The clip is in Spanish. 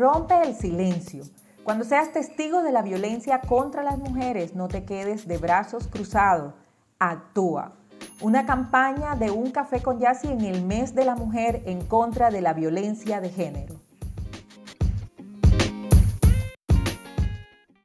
Rompe el silencio. Cuando seas testigo de la violencia contra las mujeres, no te quedes de brazos cruzados. Actúa. Una campaña de un café con Yassi en el mes de la mujer en contra de la violencia de género.